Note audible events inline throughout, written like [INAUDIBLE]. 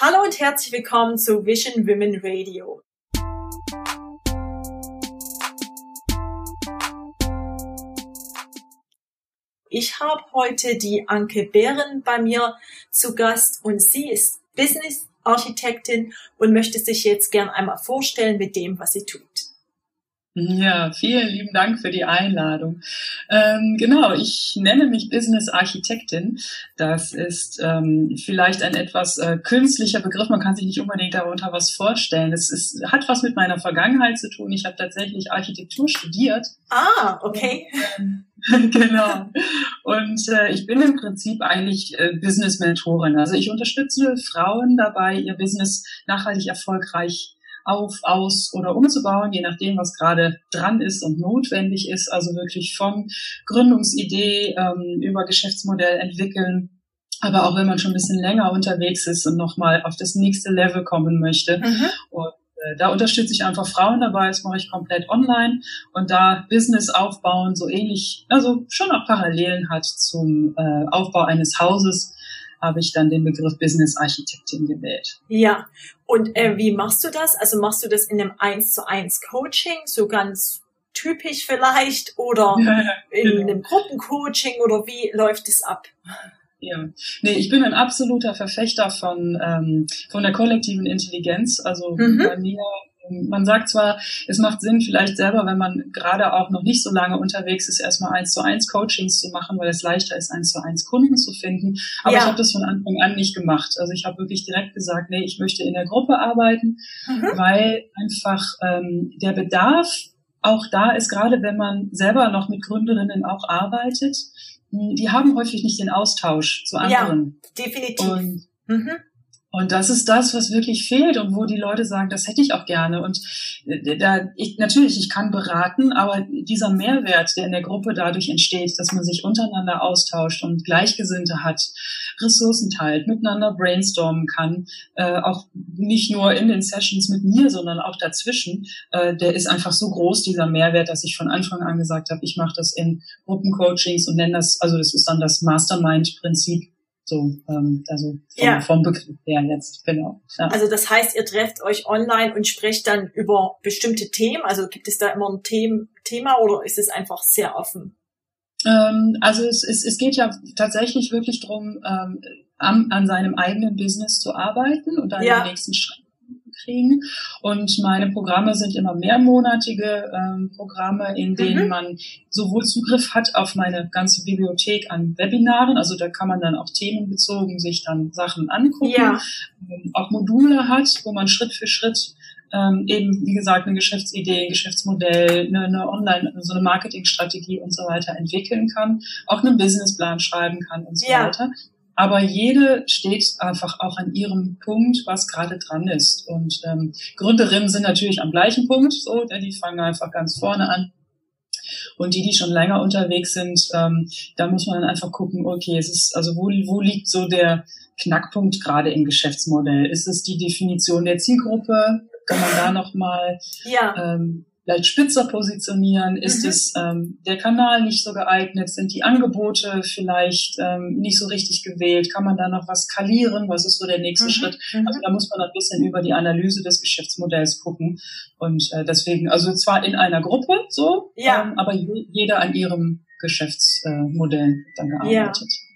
Hallo und herzlich willkommen zu Vision Women Radio. Ich habe heute die Anke Behren bei mir zu Gast und sie ist Business Architektin und möchte sich jetzt gern einmal vorstellen mit dem, was sie tut. Ja, vielen lieben Dank für die Einladung. Ähm, genau, ich nenne mich Business Architektin. Das ist ähm, vielleicht ein etwas äh, künstlicher Begriff. Man kann sich nicht unbedingt darunter was vorstellen. Es ist, hat was mit meiner Vergangenheit zu tun. Ich habe tatsächlich Architektur studiert. Ah, okay. Ähm, [LAUGHS] genau. Und äh, ich bin im Prinzip eigentlich äh, Business-Mentorin. Also ich unterstütze Frauen dabei, ihr Business nachhaltig erfolgreich auf, aus oder umzubauen, je nachdem, was gerade dran ist und notwendig ist. Also wirklich vom Gründungsidee ähm, über Geschäftsmodell entwickeln. Aber auch wenn man schon ein bisschen länger unterwegs ist und nochmal auf das nächste Level kommen möchte. Mhm. Und äh, da unterstütze ich einfach Frauen dabei, das mache ich komplett online und da Business aufbauen so ähnlich, also schon auch Parallelen hat zum äh, Aufbau eines Hauses, habe ich dann den Begriff Business Architektin gewählt. Ja, und äh, wie machst du das? Also machst du das in einem 1 zu 1 Coaching, so ganz typisch vielleicht, oder [LAUGHS] in genau. einem Gruppencoaching oder wie läuft es ab? Ja, nee, ich bin ein absoluter Verfechter von, ähm, von der kollektiven Intelligenz. Also mhm. bei mir man sagt zwar, es macht Sinn, vielleicht selber, wenn man gerade auch noch nicht so lange unterwegs ist, erstmal eins zu eins Coachings zu machen, weil es leichter ist, eins zu eins Kunden zu finden. Aber ja. ich habe das von Anfang an nicht gemacht. Also ich habe wirklich direkt gesagt, nee, ich möchte in der Gruppe arbeiten, mhm. weil einfach ähm, der Bedarf auch da ist, gerade wenn man selber noch mit Gründerinnen auch arbeitet, die haben häufig nicht den Austausch zu anderen. Ja, definitiv. Und mhm. Und das ist das, was wirklich fehlt und wo die Leute sagen, das hätte ich auch gerne. Und äh, da, ich, natürlich, ich kann beraten, aber dieser Mehrwert, der in der Gruppe dadurch entsteht, dass man sich untereinander austauscht und Gleichgesinnte hat, Ressourcen teilt, miteinander brainstormen kann, äh, auch nicht nur in den Sessions mit mir, sondern auch dazwischen, äh, der ist einfach so groß, dieser Mehrwert, dass ich von Anfang an gesagt habe, ich mache das in Gruppencoachings und nenne das, also das ist dann das Mastermind-Prinzip so, ähm, also vom, ja. vom Begriff her jetzt, genau. Ja. Also das heißt, ihr trefft euch online und sprecht dann über bestimmte Themen. Also gibt es da immer ein Them Thema oder ist es einfach sehr offen? Ähm, also es, es, es geht ja tatsächlich wirklich darum, ähm, an, an seinem eigenen Business zu arbeiten und dann ja. den nächsten Schritt kriegen. Und meine Programme sind immer mehrmonatige ähm, Programme, in denen mhm. man sowohl Zugriff hat auf meine ganze Bibliothek an Webinaren, also da kann man dann auch themenbezogen sich dann Sachen angucken, ja. ähm, auch Module hat, wo man Schritt für Schritt ähm, eben, wie gesagt, eine Geschäftsidee, ein Geschäftsmodell, eine, eine Online, so eine Marketingstrategie und so weiter entwickeln kann, auch einen Businessplan schreiben kann und so ja. weiter. Aber jede steht einfach auch an ihrem Punkt, was gerade dran ist. Und ähm, Gründerinnen sind natürlich am gleichen Punkt, so, denn die fangen einfach ganz vorne an. Und die, die schon länger unterwegs sind, ähm, da muss man dann einfach gucken, okay, es ist, also wo, wo liegt so der Knackpunkt gerade im Geschäftsmodell? Ist es die Definition der Zielgruppe? Kann man da nochmal ja. ähm, vielleicht spitzer positionieren? Ist mhm. es ähm, der Kanal nicht so geeignet? Sind die Angebote vielleicht ähm, nicht so richtig gewählt? Kann man da noch was skalieren? Was ist so der nächste mhm. Schritt? Mhm. Also da muss man ein bisschen über die Analyse des Geschäftsmodells gucken. Und äh, deswegen, also zwar in einer Gruppe so, ja. ähm, aber jeder an ihrem Geschäftsmodell dann gearbeitet. Ja.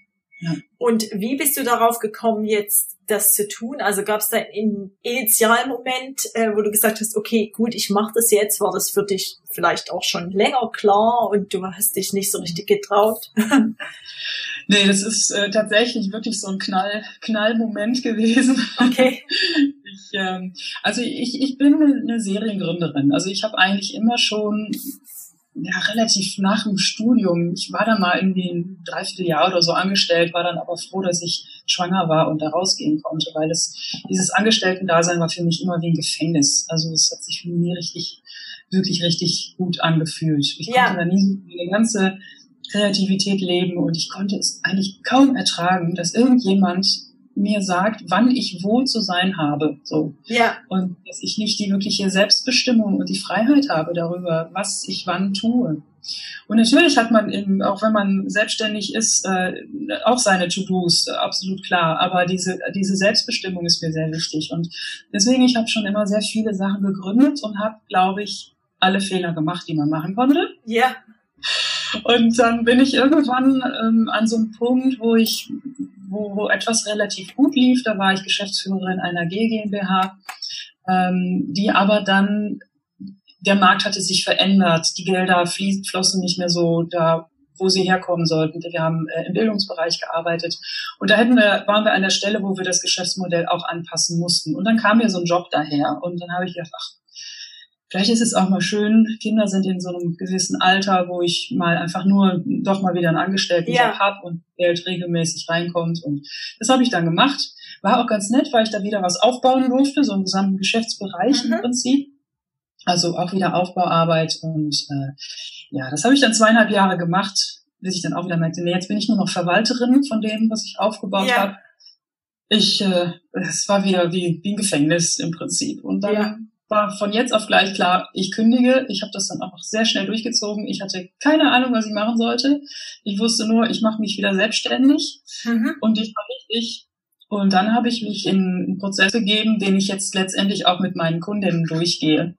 Und wie bist du darauf gekommen, jetzt das zu tun? Also gab es da einen initialen Moment, äh, wo du gesagt hast, okay, gut, ich mache das jetzt, war das für dich vielleicht auch schon länger klar und du hast dich nicht so richtig getraut? [LAUGHS] nee, das ist äh, tatsächlich wirklich so ein Knall, Knallmoment gewesen. Okay. [LAUGHS] Ich, ähm, also ich, ich bin eine Seriengründerin. Also ich habe eigentlich immer schon ja, relativ nach dem Studium. Ich war da mal irgendwie ein Dreivierteljahr oder so angestellt, war dann aber froh, dass ich schwanger war und da rausgehen konnte, weil das, dieses Angestellten-Dasein war für mich immer wie ein Gefängnis. Also es hat sich für mich nie richtig, wirklich richtig gut angefühlt. Ich ja. konnte da nie eine ganze Kreativität leben und ich konnte es eigentlich kaum ertragen, dass irgendjemand mir sagt, wann ich wo zu sein habe. So. Ja. Und dass ich nicht die wirkliche Selbstbestimmung und die Freiheit habe darüber, was ich wann tue. Und natürlich hat man, eben, auch wenn man selbstständig ist, äh, auch seine To-Dos, absolut klar. Aber diese, diese Selbstbestimmung ist mir sehr wichtig. Und deswegen, ich habe schon immer sehr viele Sachen gegründet und habe, glaube ich, alle Fehler gemacht, die man machen konnte. Ja. Und dann bin ich irgendwann ähm, an so einem Punkt, wo ich, wo, wo etwas relativ gut lief. Da war ich Geschäftsführerin einer G GmbH, ähm, die aber dann der Markt hatte sich verändert, die Gelder fließen, flossen nicht mehr so da, wo sie herkommen sollten. Wir haben äh, im Bildungsbereich gearbeitet und da hätten wir, waren wir an der Stelle, wo wir das Geschäftsmodell auch anpassen mussten. Und dann kam mir so ein Job daher und dann habe ich gedacht, ach, vielleicht ist es auch mal schön, Kinder sind in so einem gewissen Alter, wo ich mal einfach nur doch mal wieder einen Angestellten ja. habe und Geld regelmäßig reinkommt. Und das habe ich dann gemacht. War auch ganz nett, weil ich da wieder was aufbauen durfte, so einen gesamten Geschäftsbereich mhm. im Prinzip. Also auch wieder Aufbauarbeit und äh, ja, das habe ich dann zweieinhalb Jahre gemacht, bis ich dann auch wieder merkte, nee, jetzt bin ich nur noch Verwalterin von dem, was ich aufgebaut ja. habe. Ich, äh, es war wieder wie, wie ein Gefängnis im Prinzip. Und dann ja. War von jetzt auf gleich klar, ich kündige. Ich habe das dann auch sehr schnell durchgezogen. Ich hatte keine Ahnung, was ich machen sollte. Ich wusste nur, ich mache mich wieder selbstständig. Mhm. Und ich war richtig und dann habe ich mich in einen Prozess begeben, den ich jetzt letztendlich auch mit meinen Kundinnen durchgehe.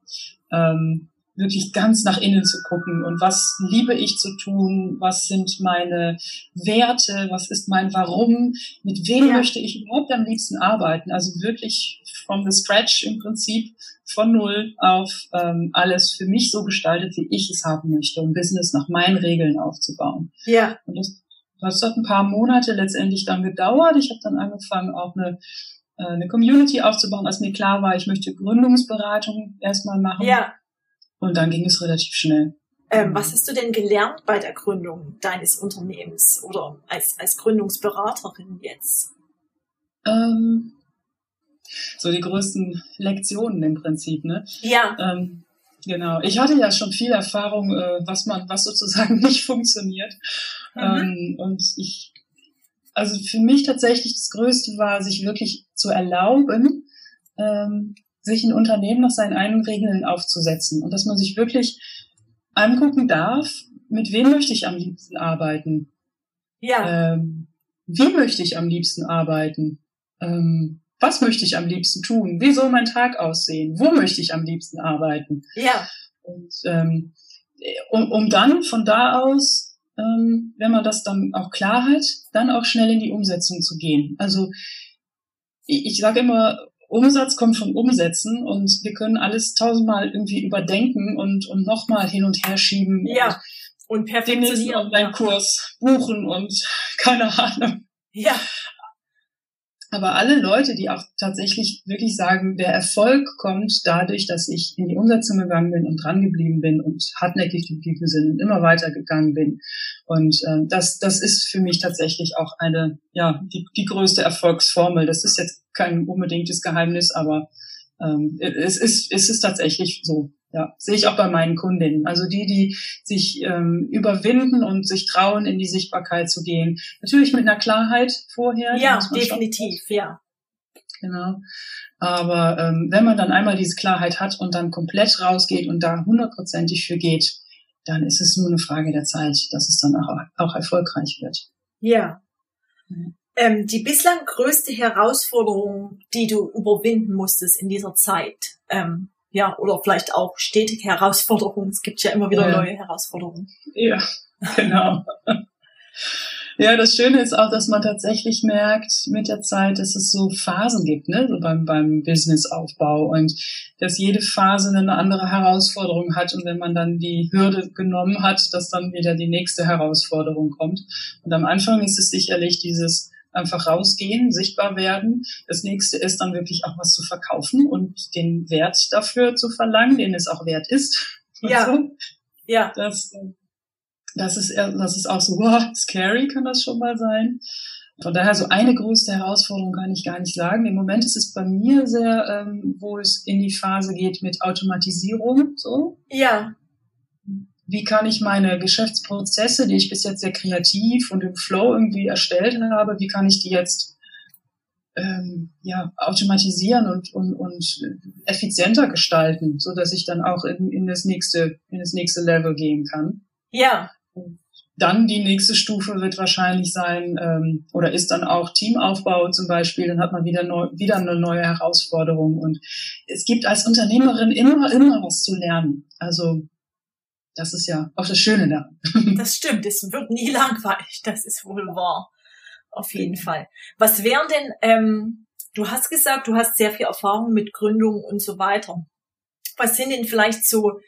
Ähm, wirklich ganz nach innen zu gucken und was liebe ich zu tun, was sind meine Werte, was ist mein Warum, mit wem ja. möchte ich überhaupt am liebsten arbeiten. Also wirklich from the scratch im Prinzip von null auf ähm, alles für mich so gestaltet, wie ich es haben möchte, um Business nach meinen Regeln aufzubauen. Ja. Und das das hat ein paar Monate letztendlich dann gedauert. Ich habe dann angefangen, auch eine, äh, eine Community aufzubauen, als mir klar war, ich möchte Gründungsberatung erstmal machen. Ja. Und dann ging es relativ schnell. Ähm, was hast du denn gelernt bei der Gründung deines Unternehmens oder als, als Gründungsberaterin jetzt? Ähm, so die größten Lektionen im Prinzip, ne? Ja. Ähm, Genau. Ich hatte ja schon viel Erfahrung, äh, was man, was sozusagen [LAUGHS] nicht funktioniert. Mhm. Ähm, und ich, also für mich tatsächlich das Größte war, sich wirklich zu erlauben, ähm, sich ein Unternehmen nach seinen eigenen Regeln aufzusetzen und dass man sich wirklich angucken darf, mit wem möchte ich am liebsten arbeiten? Ja. Ähm, wie möchte ich am liebsten arbeiten? Ähm, was möchte ich am liebsten tun? Wie soll mein Tag aussehen? Wo möchte ich am liebsten arbeiten? Ja. Und ähm, um, um dann von da aus, ähm, wenn man das dann auch klar hat, dann auch schnell in die Umsetzung zu gehen. Also ich, ich sage immer, Umsatz kommt von Umsetzen und wir können alles tausendmal irgendwie überdenken und, und nochmal hin und her schieben. Ja. Und, und perfektionieren. Und einen Kurs buchen und [LAUGHS] keine Ahnung. Ja. Aber alle Leute, die auch tatsächlich wirklich sagen, der Erfolg kommt dadurch, dass ich in die Umsetzung gegangen bin und dran geblieben bin und hartnäckig geblieben sind und immer weitergegangen bin. Und äh, das, das ist für mich tatsächlich auch eine, ja, die, die größte Erfolgsformel. Das ist jetzt kein unbedingtes Geheimnis, aber ähm, es, ist, es ist tatsächlich so. Ja, sehe ich auch bei meinen Kundinnen. Also die, die sich ähm, überwinden und sich trauen, in die Sichtbarkeit zu gehen. Natürlich mit einer Klarheit vorher. Ja, definitiv, ja. Genau. Aber ähm, wenn man dann einmal diese Klarheit hat und dann komplett rausgeht und da hundertprozentig für geht, dann ist es nur eine Frage der Zeit, dass es dann auch, auch erfolgreich wird. Ja. Ähm, die bislang größte Herausforderung, die du überwinden musstest in dieser Zeit, ähm, ja, oder vielleicht auch stetige Herausforderungen. Es gibt ja immer wieder ja. neue Herausforderungen. Ja, [LAUGHS] genau. Ja, das Schöne ist auch, dass man tatsächlich merkt mit der Zeit, dass es so Phasen gibt, ne, so beim, beim Businessaufbau und dass jede Phase eine andere Herausforderung hat und wenn man dann die Hürde genommen hat, dass dann wieder die nächste Herausforderung kommt. Und am Anfang ist es sicherlich dieses einfach rausgehen, sichtbar werden. Das nächste ist dann wirklich auch was zu verkaufen und den Wert dafür zu verlangen, den es auch wert ist. [LAUGHS] Ja. So. Ja. Das, das ist, das ist auch so, wow, scary kann das schon mal sein. Von daher so eine größte Herausforderung kann ich gar nicht sagen. Im Moment ist es bei mir sehr, ähm, wo es in die Phase geht mit Automatisierung, so. Ja wie kann ich meine Geschäftsprozesse, die ich bis jetzt sehr kreativ und im Flow irgendwie erstellt habe, wie kann ich die jetzt ähm, ja, automatisieren und, und, und effizienter gestalten, so dass ich dann auch in, in das nächste, in das nächste Level gehen kann. Ja. dann die nächste Stufe wird wahrscheinlich sein, ähm, oder ist dann auch Teamaufbau zum Beispiel, dann hat man wieder, neu, wieder eine neue Herausforderung. Und es gibt als Unternehmerin immer, immer was zu lernen. Also das ist ja auch das Schöne da. [LAUGHS] Das stimmt, es wird nie [LAUGHS] langweilig, das ist wohl wahr. Auf jeden Fall. Was wären denn, ähm, du hast gesagt, du hast sehr viel Erfahrung mit Gründung und so weiter. Was sind denn vielleicht so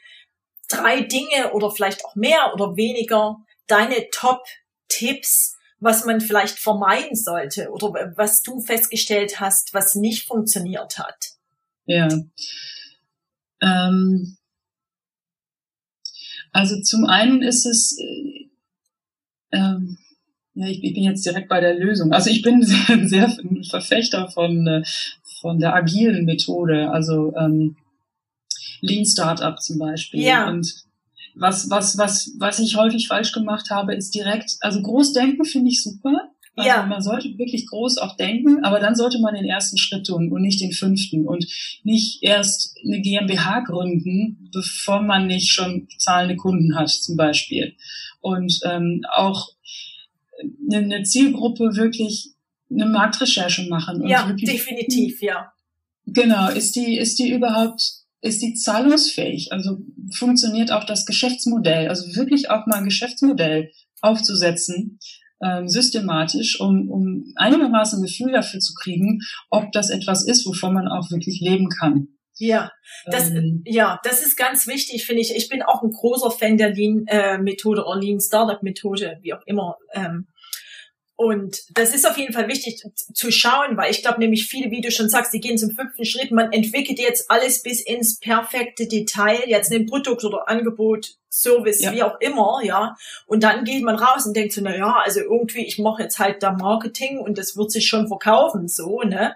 drei Dinge oder vielleicht auch mehr oder weniger deine Top-Tipps, was man vielleicht vermeiden sollte oder was du festgestellt hast, was nicht funktioniert hat? Ja. Ähm, also zum einen ist es, äh, ähm, ja, ich, ich, bin jetzt direkt bei der Lösung. Also ich bin [LAUGHS] sehr, sehr ein Verfechter von, äh, von der agilen Methode, also ähm, Lean Startup zum Beispiel. Ja. Und was, was, was, was ich häufig falsch gemacht habe, ist direkt, also Großdenken finde ich super. Also ja. man sollte wirklich groß auch denken, aber dann sollte man den ersten Schritt tun und nicht den fünften und nicht erst eine GmbH gründen, bevor man nicht schon zahlende Kunden hat zum Beispiel. Und ähm, auch eine, Zielgruppe wirklich eine Marktrecherche machen. Und ja, definitiv, ja. Genau, ist die, ist die überhaupt, ist die zahlungsfähig? Also funktioniert auch das Geschäftsmodell? Also wirklich auch mal ein Geschäftsmodell aufzusetzen, ähm, systematisch, um, um einigermaßen ein Gefühl dafür zu kriegen, ob das etwas ist, wovon man auch wirklich leben kann. Ja, das, ähm, ja, das ist ganz wichtig, finde ich. Ich bin auch ein großer Fan der Lean-Methode äh, oder Lean-Startup-Methode, wie auch immer. Ähm, und das ist auf jeden Fall wichtig zu schauen, weil ich glaube nämlich viele, wie du schon sagst, die gehen zum fünften Schritt. Man entwickelt jetzt alles bis ins perfekte Detail, jetzt ein Produkt oder Angebot, Service, ja. wie auch immer, ja. Und dann geht man raus und denkt so, na ja, also irgendwie, ich mache jetzt halt da Marketing und das wird sich schon verkaufen, so, ne.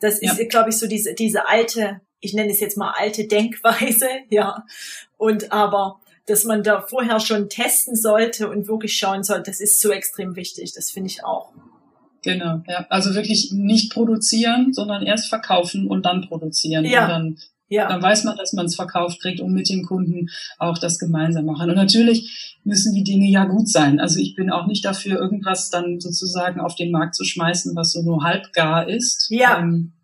Das ist, ja. glaube ich, so diese, diese alte, ich nenne es jetzt mal alte Denkweise, [LAUGHS] ja. Und aber dass man da vorher schon testen sollte und wirklich schauen sollte, das ist so extrem wichtig. Das finde ich auch. Genau, ja. Also wirklich nicht produzieren, sondern erst verkaufen und dann produzieren. Ja. Und dann, ja. dann weiß man, dass man es verkauft kriegt und mit dem Kunden auch das gemeinsam machen. Und natürlich müssen die Dinge ja gut sein. Also ich bin auch nicht dafür, irgendwas dann sozusagen auf den Markt zu schmeißen, was so nur halb gar ist. Ja. Ähm,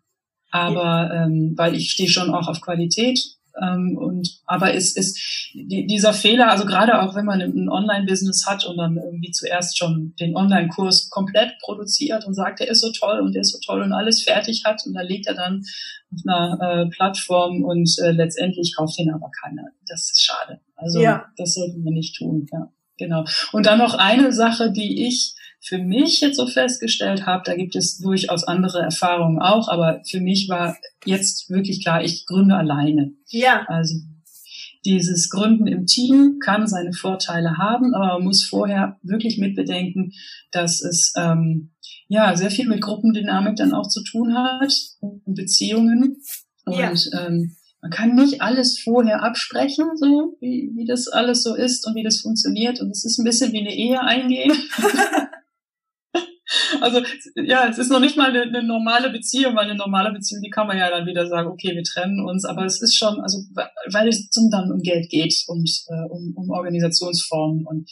aber ähm, weil ich stehe schon auch auf Qualität ähm, und aber ist ist die, dieser Fehler, also gerade auch wenn man ein Online-Business hat und dann irgendwie zuerst schon den Online-Kurs komplett produziert und sagt, der ist so toll und der ist so toll und alles fertig hat und dann legt er dann auf einer äh, Plattform und äh, letztendlich kauft ihn aber keiner. Das ist schade. Also ja. das sollten wir nicht tun. Ja, genau. Und dann noch eine Sache, die ich für mich jetzt so festgestellt habe, da gibt es durchaus andere Erfahrungen auch, aber für mich war jetzt wirklich klar, ich gründe alleine. Ja. Also dieses Gründen im Team kann seine Vorteile haben, aber man muss vorher wirklich mitbedenken, dass es ähm, ja sehr viel mit Gruppendynamik dann auch zu tun hat und Beziehungen. Ja. Und ähm, man kann nicht alles vorher absprechen, so wie, wie das alles so ist und wie das funktioniert. Und es ist ein bisschen wie eine Ehe eingehen. [LAUGHS] [LAUGHS] Also ja, es ist noch nicht mal eine, eine, normale Beziehung, weil eine normale Beziehung, die kann man ja dann wieder sagen, okay, wir trennen uns, aber es ist schon, also weil es dann um Geld geht und äh, um, um Organisationsformen und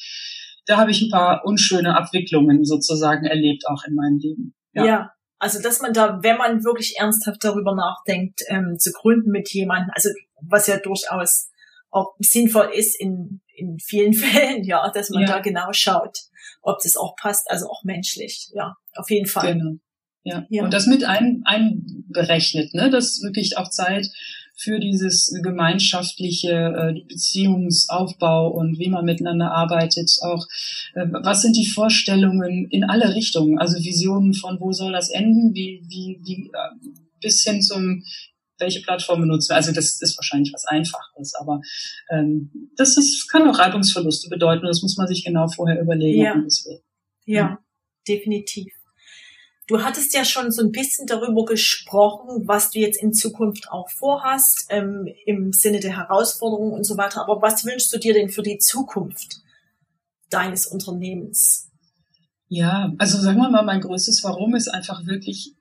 da habe ich ein paar unschöne Abwicklungen sozusagen erlebt, auch in meinem Leben. Ja. ja. Also, dass man da, wenn man wirklich ernsthaft darüber nachdenkt, ähm, zu gründen mit jemandem, also was ja durchaus auch sinnvoll ist in, in vielen [LAUGHS] Fällen, ja, dass man ja. da genau schaut ob das auch passt, also auch menschlich, ja, auf jeden Fall. Genau. Ja. ja. Und das mit ein, einberechnet, ne? Das wirklich auch Zeit für dieses gemeinschaftliche äh, Beziehungsaufbau und wie man miteinander arbeitet, auch äh, was sind die Vorstellungen in alle Richtungen, also Visionen von wo soll das enden, wie, wie, wie äh, bis hin zum welche Plattform benutzen wir. Also das ist wahrscheinlich was Einfaches, aber ähm, das ist, kann auch Reibungsverluste bedeuten. Das muss man sich genau vorher überlegen, ja. das will. Ja, definitiv. Du hattest ja schon so ein bisschen darüber gesprochen, was du jetzt in Zukunft auch vorhast, ähm, im Sinne der Herausforderungen und so weiter. Aber was wünschst du dir denn für die Zukunft deines Unternehmens? Ja, also sagen wir mal, mein größtes Warum ist einfach wirklich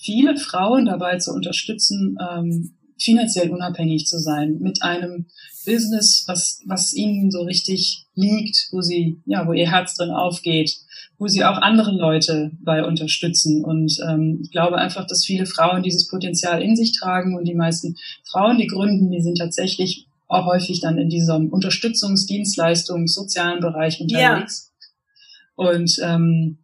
viele Frauen dabei zu unterstützen, ähm, finanziell unabhängig zu sein, mit einem Business, was, was ihnen so richtig liegt, wo sie, ja, wo ihr Herz drin aufgeht, wo sie auch andere Leute bei unterstützen. Und ähm, ich glaube einfach, dass viele Frauen dieses Potenzial in sich tragen und die meisten Frauen, die gründen, die sind tatsächlich auch häufig dann in diesem Unterstützungsdienstleistungs, sozialen Bereich unterwegs. Ja. Und ähm,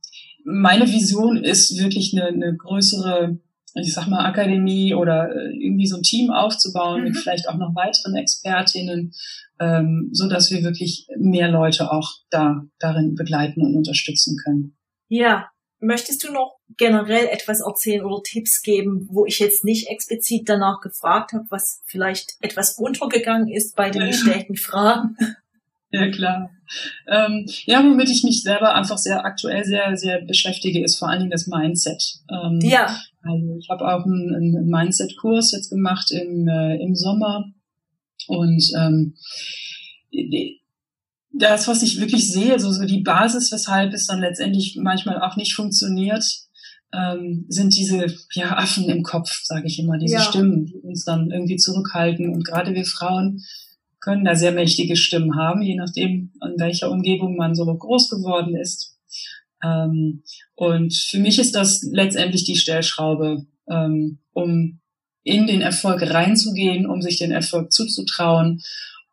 meine Vision ist wirklich eine, eine größere ich sag mal, Akademie oder äh, irgendwie so ein Team aufzubauen mhm. mit vielleicht auch noch weiteren Expertinnen, ähm, so dass wir wirklich mehr Leute auch da darin begleiten und unterstützen können. Ja, möchtest du noch generell etwas erzählen oder Tipps geben, wo ich jetzt nicht explizit danach gefragt habe, was vielleicht etwas untergegangen ist bei den [LAUGHS] gestellten Fragen? [LAUGHS] Ja, klar. Ähm, ja, womit ich mich selber einfach sehr aktuell sehr, sehr beschäftige, ist vor allen Dingen das Mindset. Ähm, ja. Also ich habe auch einen, einen Mindset-Kurs jetzt gemacht im, äh, im Sommer und ähm, das, was ich wirklich sehe, so, so die Basis, weshalb es dann letztendlich manchmal auch nicht funktioniert, ähm, sind diese ja, Affen im Kopf, sage ich immer, diese ja. Stimmen, die uns dann irgendwie zurückhalten. Und gerade wir Frauen können da sehr mächtige Stimmen haben, je nachdem, an welcher Umgebung man so groß geworden ist. Ähm, und für mich ist das letztendlich die Stellschraube, ähm, um in den Erfolg reinzugehen, um sich den Erfolg zuzutrauen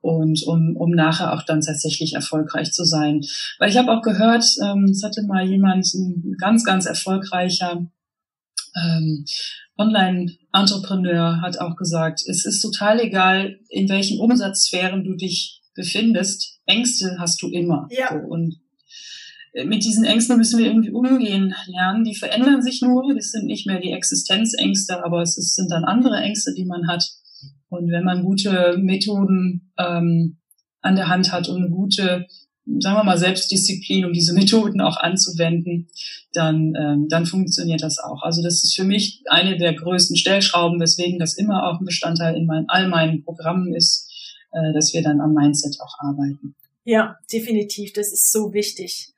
und um, um nachher auch dann tatsächlich erfolgreich zu sein. Weil ich habe auch gehört, ähm, es hatte mal jemand, ein ganz, ganz erfolgreicher ähm, Online-Entrepreneur hat auch gesagt, es ist total egal, in welchen Umsatzsphären du dich befindest. Ängste hast du immer. Ja. So, und mit diesen Ängsten müssen wir irgendwie umgehen lernen. Die verändern sich nur. Das sind nicht mehr die Existenzängste, aber es sind dann andere Ängste, die man hat. Und wenn man gute Methoden ähm, an der Hand hat und eine gute sagen wir mal, Selbstdisziplin, um diese [LAUGHS] Methoden auch anzuwenden, dann, ähm, dann funktioniert das auch. Also das ist für mich eine der größten Stellschrauben, weswegen das immer auch ein Bestandteil in meinen, all meinen Programmen ist, äh, dass wir dann am Mindset auch arbeiten. Ja, definitiv. Das ist so wichtig.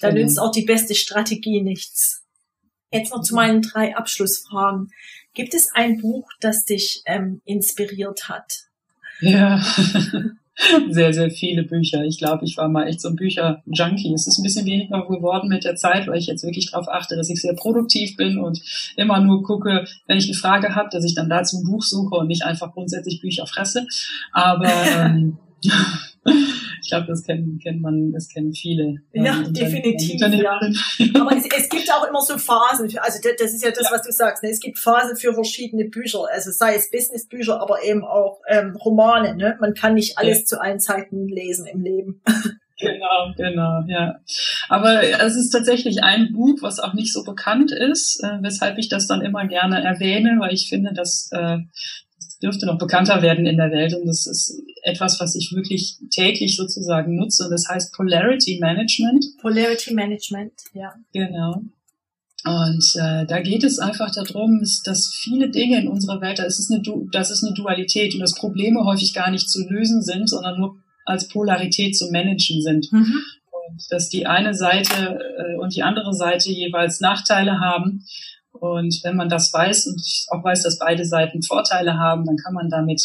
Da genau. nützt auch die beste Strategie nichts. Jetzt noch zu meinen drei Abschlussfragen. Gibt es ein Buch, das dich ähm, inspiriert hat? Ja. [LAUGHS] [LAUGHS] sehr, sehr viele Bücher. Ich glaube, ich war mal echt so ein Bücher-Junkie. Es ist ein bisschen weniger geworden mit der Zeit, weil ich jetzt wirklich darauf achte, dass ich sehr produktiv bin und immer nur gucke, wenn ich eine Frage habe, dass ich dann dazu ein Buch suche und nicht einfach grundsätzlich Bücher fresse. Aber [LAUGHS] ähm, [LAUGHS] ich glaube, das kennen, kennt man, das kennen viele. Ähm, ja, definitiv. Ja. Aber es, es, gibt auch immer so Phasen. Für, also das ist ja das, ja. was du sagst. Ne? Es gibt Phasen für verschiedene Bücher. Also sei es Businessbücher, aber eben auch ähm, Romane. Ne? Man kann nicht alles ja. zu allen Zeiten lesen im Leben. [LAUGHS] Genau, genau, ja. Aber es ist tatsächlich ein Buch, was auch nicht so bekannt ist, äh, weshalb ich das dann immer gerne erwähne, weil ich finde, dass äh, dürfte noch bekannter werden in der Welt und das ist etwas, was ich wirklich täglich sozusagen nutze das heißt Polarity Management. Polarity Management, ja. Genau. Und äh, da geht es einfach darum, dass viele Dinge in unserer Welt, da ist es eine, das ist eine Dualität und dass Probleme häufig gar nicht zu lösen sind, sondern nur als Polarität zu managen sind. Mhm. Und dass die eine Seite äh, und die andere Seite jeweils Nachteile haben und wenn man das weiß und auch weiß, dass beide Seiten Vorteile haben, dann kann man damit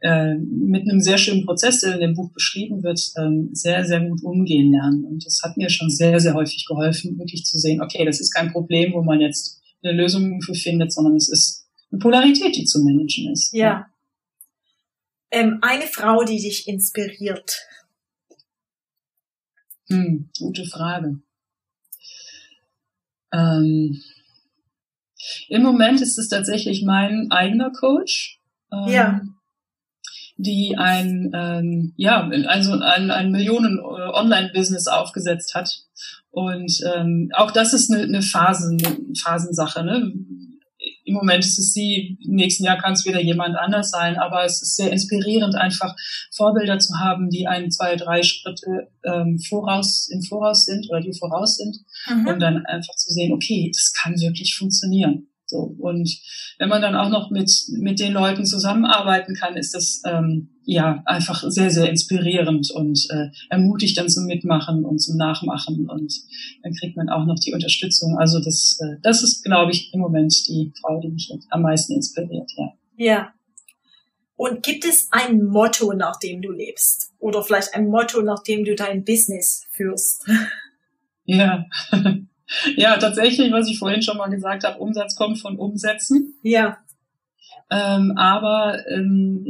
äh, mit einem sehr schönen Prozess, der in dem Buch beschrieben wird, ähm, sehr, sehr gut umgehen lernen. Und das hat mir schon sehr, sehr häufig geholfen, wirklich zu sehen, okay, das ist kein Problem, wo man jetzt eine Lösung für findet, sondern es ist eine Polarität, die zu managen ist. Ja. ja. Ähm, eine Frau, die dich inspiriert. Hm, gute Frage. Ähm, im Moment ist es tatsächlich mein eigener Coach. Ähm, ja. Die ein, ähm, ja, also ein, ein Millionen äh, Online-Business aufgesetzt hat. Und ähm, auch das ist eine, eine Phasen, Phasensache. Ne? Im Moment ist es sie, im nächsten Jahr kann es wieder jemand anders sein, aber es ist sehr inspirierend, einfach Vorbilder zu haben, die ein, zwei, drei Schritte ähm, voraus, im Voraus sind oder die voraus sind mhm. und dann einfach zu sehen, okay, das kann wirklich funktionieren. So und wenn man dann auch noch mit mit den Leuten zusammenarbeiten kann, ist das ähm, ja einfach sehr sehr inspirierend und äh, ermutigt dann zum Mitmachen und zum Nachmachen und dann kriegt man auch noch die Unterstützung. Also das äh, das ist glaube ich im Moment die Frau, die mich am meisten inspiriert. Ja. Ja. Und gibt es ein Motto, nach dem du lebst? Oder vielleicht ein Motto, nach dem du dein Business führst? [LAUGHS] Ja. Ja, tatsächlich, was ich vorhin schon mal gesagt habe, Umsatz kommt von Umsätzen. Ja. Ähm, aber ähm,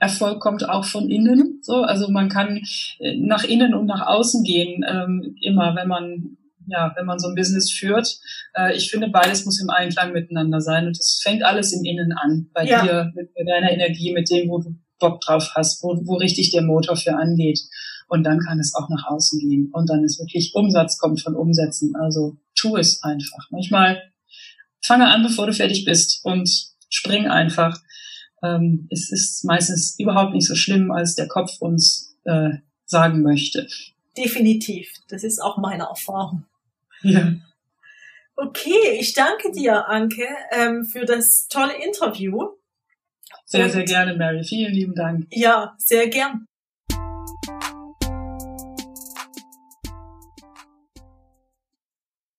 Erfolg kommt auch von innen. So, also man kann äh, nach innen und nach außen gehen, ähm, immer, wenn man ja, wenn man so ein Business führt. Äh, ich finde, beides muss im Einklang miteinander sein und es fängt alles im Innen an, bei ja. dir, mit, mit deiner Energie, mit dem, wo du Bock drauf hast, wo, wo richtig der Motor für angeht. Und dann kann es auch nach außen gehen. Und dann ist wirklich Umsatz kommt von Umsätzen. Also tu es einfach. Manchmal fange an, bevor du fertig bist und spring einfach. Ähm, es ist meistens überhaupt nicht so schlimm, als der Kopf uns äh, sagen möchte. Definitiv. Das ist auch meine Erfahrung. Ja. Okay, ich danke dir, Anke, ähm, für das tolle Interview. Sehr, Und, sehr gerne, Mary. Vielen lieben Dank. Ja, sehr gern.